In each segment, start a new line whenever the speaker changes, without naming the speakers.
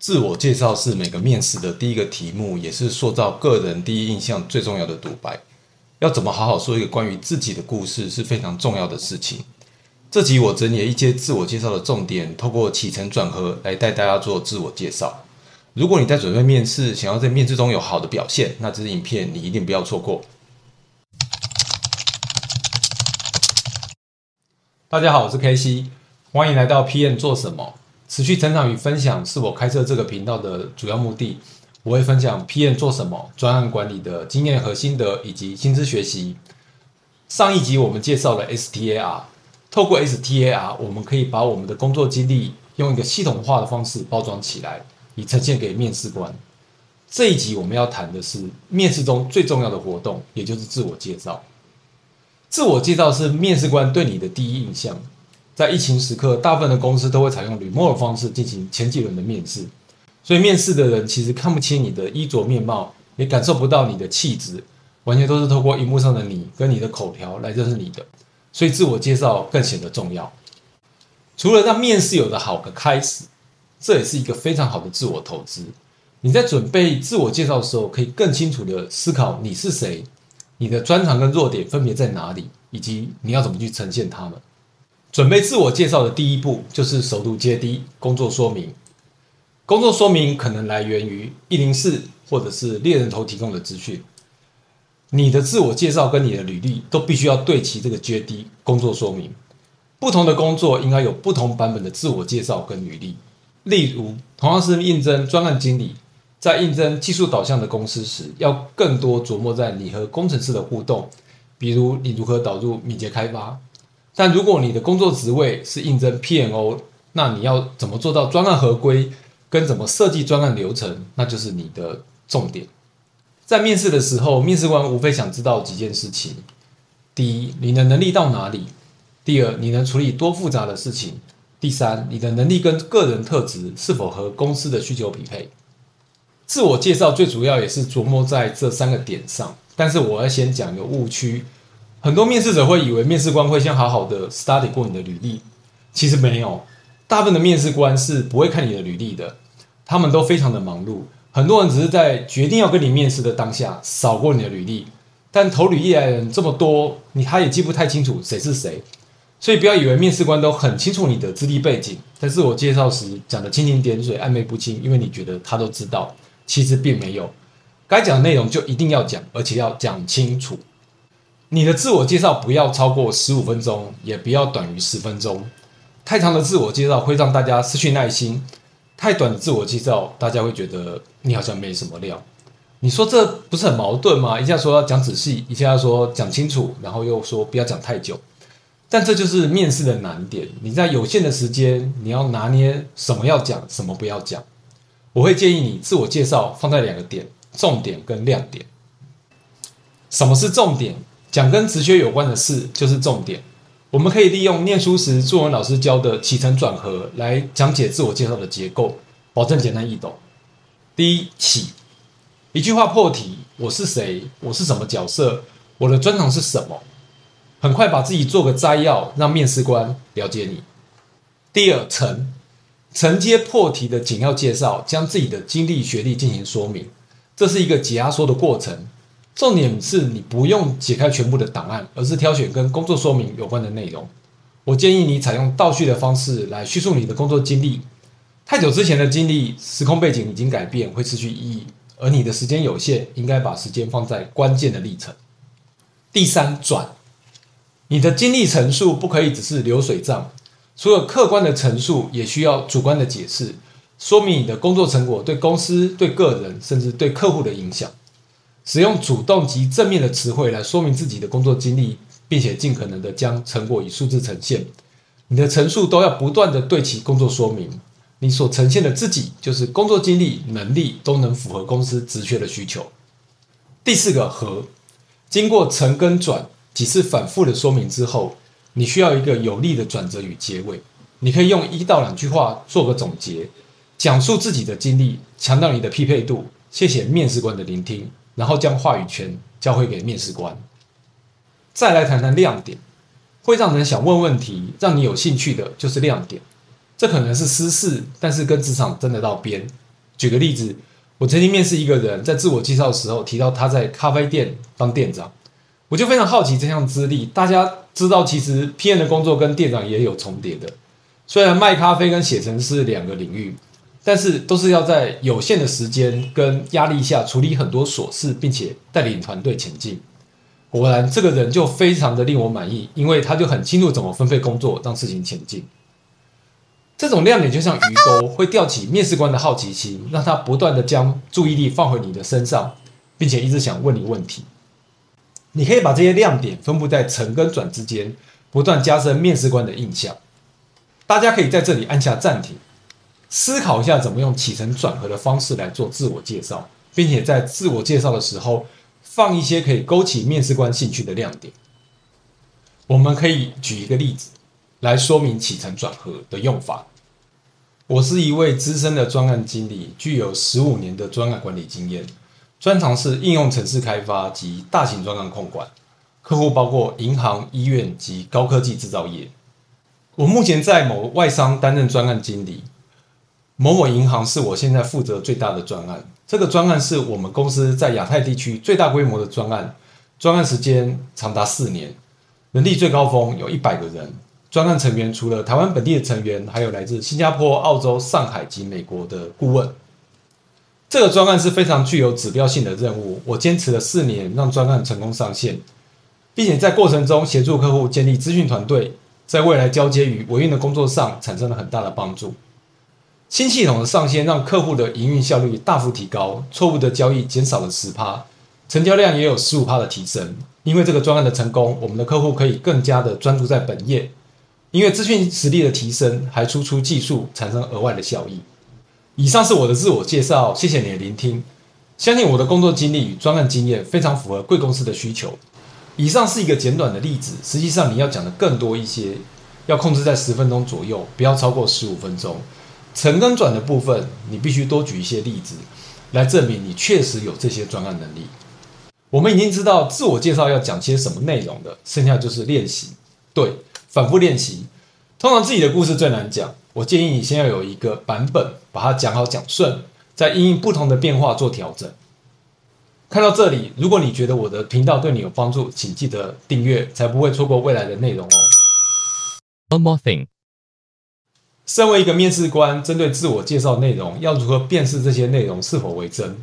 自我介绍是每个面试的第一个题目，也是塑造个人第一印象最重要的独白。要怎么好好说一个关于自己的故事是非常重要的事情。这集我整理了一些自我介绍的重点，透过起承转合来带大家做自我介绍。如果你在准备面试，想要在面试中有好的表现，那这支影片你一定不要错过。大家好，我是 K C，欢迎来到 PM 做什么。持续成长与分享是我开设这个频道的主要目的。我会分享 PM 做什么、专案管理的经验和心得，以及薪资学习。上一集我们介绍了 STAR，透过 STAR，我们可以把我们的工作经历用一个系统化的方式包装起来，以呈现给面试官。这一集我们要谈的是面试中最重要的活动，也就是自我介绍。自我介绍是面试官对你的第一印象。在疫情时刻，大部分的公司都会采用 remote 方式进行前几轮的面试，所以面试的人其实看不清你的衣着面貌，也感受不到你的气质，完全都是透过荧幕上的你跟你的口条来认识你的，所以自我介绍更显得重要。除了让面试有个好的开始，这也是一个非常好的自我投资。你在准备自我介绍的时候，可以更清楚的思考你是谁，你的专长跟弱点分别在哪里，以及你要怎么去呈现他们。准备自我介绍的第一步就是首度接低工作说明。工作说明可能来源于一零四或者是猎人头提供的资讯。你的自我介绍跟你的履历都必须要对齐这个 JD 工作说明。不同的工作应该有不同版本的自我介绍跟履历。例如，同样是应征专案经理，在应征技术导向的公司时，要更多琢磨在你和工程师的互动，比如你如何导入敏捷开发。但如果你的工作职位是应征 PNO，那你要怎么做到专案合规，跟怎么设计专案流程，那就是你的重点。在面试的时候，面试官无非想知道几件事情：第一，你的能力到哪里；第二，你能处理多复杂的事情；第三，你的能力跟个人特质是否和公司的需求匹配。自我介绍最主要也是琢磨在这三个点上，但是我要先讲一个误区。很多面试者会以为面试官会先好好的 study 过你的履历，其实没有，大部分的面试官是不会看你的履历的，他们都非常的忙碌，很多人只是在决定要跟你面试的当下扫过你的履历，但投履历来的人这么多，你他也记不太清楚谁是谁，所以不要以为面试官都很清楚你的资历背景，在自我介绍时讲的蜻蜓点水、暧昧不清，因为你觉得他都知道，其实并没有，该讲的内容就一定要讲，而且要讲清楚。你的自我介绍不要超过十五分钟，也不要短于十分钟。太长的自我介绍会让大家失去耐心，太短的自我介绍，大家会觉得你好像没什么料。你说这不是很矛盾吗？一下说要讲仔细，一下说讲清楚，然后又说不要讲太久。但这就是面试的难点。你在有限的时间，你要拿捏什么要讲，什么不要讲。我会建议你自我介绍放在两个点：重点跟亮点。什么是重点？讲跟直觉有关的事就是重点。我们可以利用念书时作文老师教的起承转合来讲解自我介绍的结构，保证简单易懂。第一起，一句话破题：我是谁？我是什么角色？我的专长是什么？很快把自己做个摘要，让面试官了解你。第二承，承接破题的简要介绍，将自己的经历学历进行说明，这是一个解压缩的过程。重点是你不用解开全部的档案，而是挑选跟工作说明有关的内容。我建议你采用倒叙的方式来叙述你的工作经历。太久之前的经历，时空背景已经改变，会失去意义。而你的时间有限，应该把时间放在关键的历程。第三转，你的经历陈述不可以只是流水账，除了客观的陈述，也需要主观的解释，说明你的工作成果对公司、对个人，甚至对客户的影响。使用主动及正面的词汇来说明自己的工作经历，并且尽可能的将成果以数字呈现。你的陈述都要不断的对其工作说明。你所呈现的自己，就是工作经历、能力都能符合公司职缺的需求。第四个和，经过承跟转几次反复的说明之后，你需要一个有力的转折与结尾。你可以用一到两句话做个总结，讲述自己的经历，强调你的匹配度。谢谢面试官的聆听。然后将话语权交回给面试官。再来谈谈亮点，会让人想问问题、让你有兴趣的，就是亮点。这可能是私事，但是跟职场真的到边，举个例子，我曾经面试一个人，在自我介绍的时候提到他在咖啡店当店长，我就非常好奇这项资历。大家知道，其实 PM 的工作跟店长也有重叠的，虽然卖咖啡跟写程式两个领域，但是都是要在有限的时间跟压力下处理很多琐事，并且带领团队前进。果然，这个人就非常的令我满意，因为他就很清楚怎么分配工作，让事情前进。这种亮点就像鱼钩，会吊起面试官的好奇心，让他不断的将注意力放回你的身上，并且一直想问你问题。你可以把这些亮点分布在成跟转之间，不断加深面试官的印象。大家可以在这里按下暂停，思考一下怎么用起承转合的方式来做自我介绍，并且在自我介绍的时候。放一些可以勾起面试官兴趣的亮点。我们可以举一个例子来说明起承转合的用法。我是一位资深的专案经理，具有十五年的专案管理经验，专长是应用程式开发及大型专案控管，客户包括银行、医院及高科技制造业。我目前在某外商担任专案经理。某某银行是我现在负责最大的专案，这个专案是我们公司在亚太地区最大规模的专案，专案时间长达四年，人力最高峰有一百个人。专案成员除了台湾本地的成员，还有来自新加坡、澳洲、上海及美国的顾问。这个专案是非常具有指标性的任务，我坚持了四年，让专案成功上线，并且在过程中协助客户建立资讯团队，在未来交接与维运的工作上产生了很大的帮助。新系统的上线让客户的营运效率大幅提高，错误的交易减少了十趴，成交量也有十五趴的提升。因为这个专案的成功，我们的客户可以更加的专注在本业。因为资讯实力的提升，还输出技术，产生额外的效益。以上是我的自我介绍，谢谢你的聆听。相信我的工作经历与专案经验非常符合贵公司的需求。以上是一个简短的例子，实际上你要讲的更多一些，要控制在十分钟左右，不要超过十五分钟。成跟转的部分，你必须多举一些例子，来证明你确实有这些专案能力。我们已经知道自我介绍要讲些什么内容的，剩下就是练习。对，反复练习。通常自己的故事最难讲，我建议你先要有一个版本，把它讲好讲顺，再因应不同的变化做调整。看到这里，如果你觉得我的频道对你有帮助，请记得订阅，才不会错过未来的内容哦。
One more thing.
身为一个面试官，针对自我介绍内容，要如何辨识这些内容是否为真？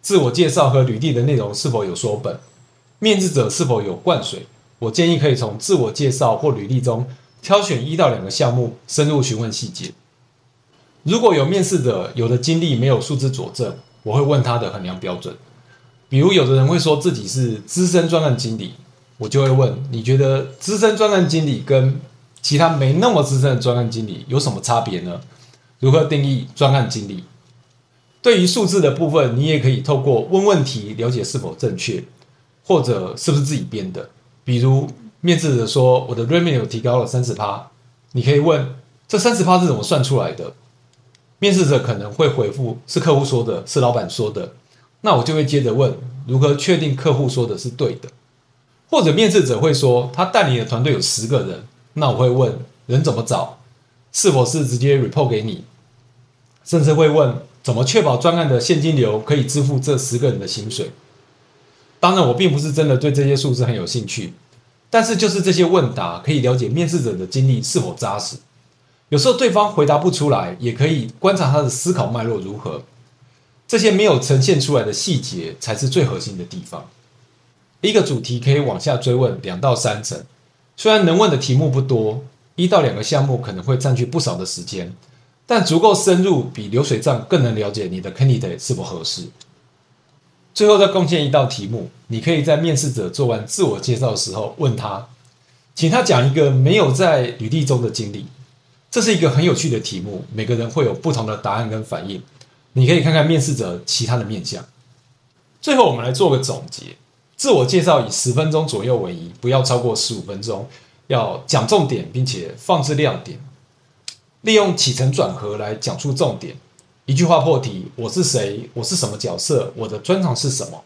自我介绍和履历的内容是否有说本？面试者是否有灌水？我建议可以从自我介绍或履历中挑选一到两个项目，深入询问细节。如果有面试者有的经历没有数字佐证，我会问他的衡量标准。比如，有的人会说自己是资深专案经理，我就会问：你觉得资深专案经理跟其他没那么资深的专案经理有什么差别呢？如何定义专案经理？对于数字的部分，你也可以透过问问题了解是否正确，或者是不是自己编的。比如面试者说我的 revenue 提高了三十趴，你可以问这三十趴是怎么算出来的？面试者可能会回复是客户说的，是老板说的。那我就会接着问如何确定客户说的是对的？或者面试者会说他带领的团队有十个人。那我会问人怎么找，是否是直接 report 给你，甚至会问怎么确保专案的现金流可以支付这十个人的薪水。当然，我并不是真的对这些数字很有兴趣，但是就是这些问答可以了解面试者的经历是否扎实。有时候对方回答不出来，也可以观察他的思考脉络如何。这些没有呈现出来的细节才是最核心的地方。一个主题可以往下追问两到三层。虽然能问的题目不多，一到两个项目可能会占据不少的时间，但足够深入，比流水账更能了解你的 candidate 是否合适。最后再贡献一道题目，你可以在面试者做完自我介绍的时候问他，请他讲一个没有在履历中的经历。这是一个很有趣的题目，每个人会有不同的答案跟反应。你可以看看面试者其他的面相。最后，我们来做个总结。自我介绍以十分钟左右为宜，不要超过十五分钟。要讲重点，并且放置亮点，利用起承转合来讲出重点。一句话破题：我是谁？我是什么角色？我的专长是什么？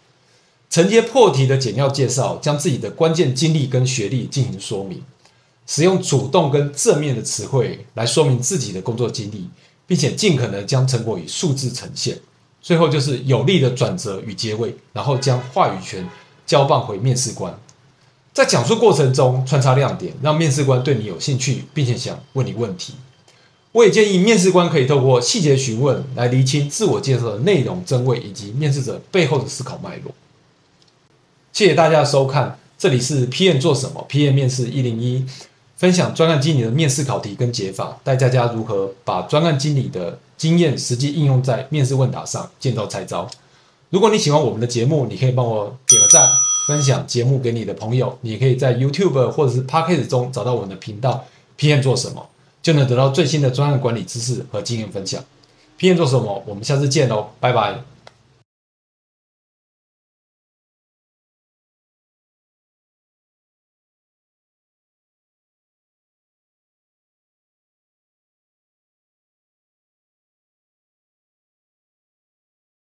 承接破题的简要介绍，将自己的关键经历跟学历进行说明。使用主动跟正面的词汇来说明自己的工作经历，并且尽可能将成果以数字呈现。最后就是有力的转折与结尾，然后将话语权交棒回面试官。在讲述过程中穿插亮点，让面试官对你有兴趣，并且想问你问题。我也建议面试官可以透过细节询问来厘清自我介绍的内容真伪以及面试者背后的思考脉络。谢谢大家的收看，这里是 PM 做什么 PM 面试一零一，分享专案经理的面试考题跟解法，带大家如何把专案经理的经验实际应用在面试问答上，见招拆招。如果你喜欢我们的节目，你可以帮我点个赞，分享节目给你的朋友。你可以在 YouTube 或者是 Podcast 中找到我们的频道 PM 做什么。就能得到最新的专案管理知识和经验分享。PM 做什么？我们下次见喽，拜拜。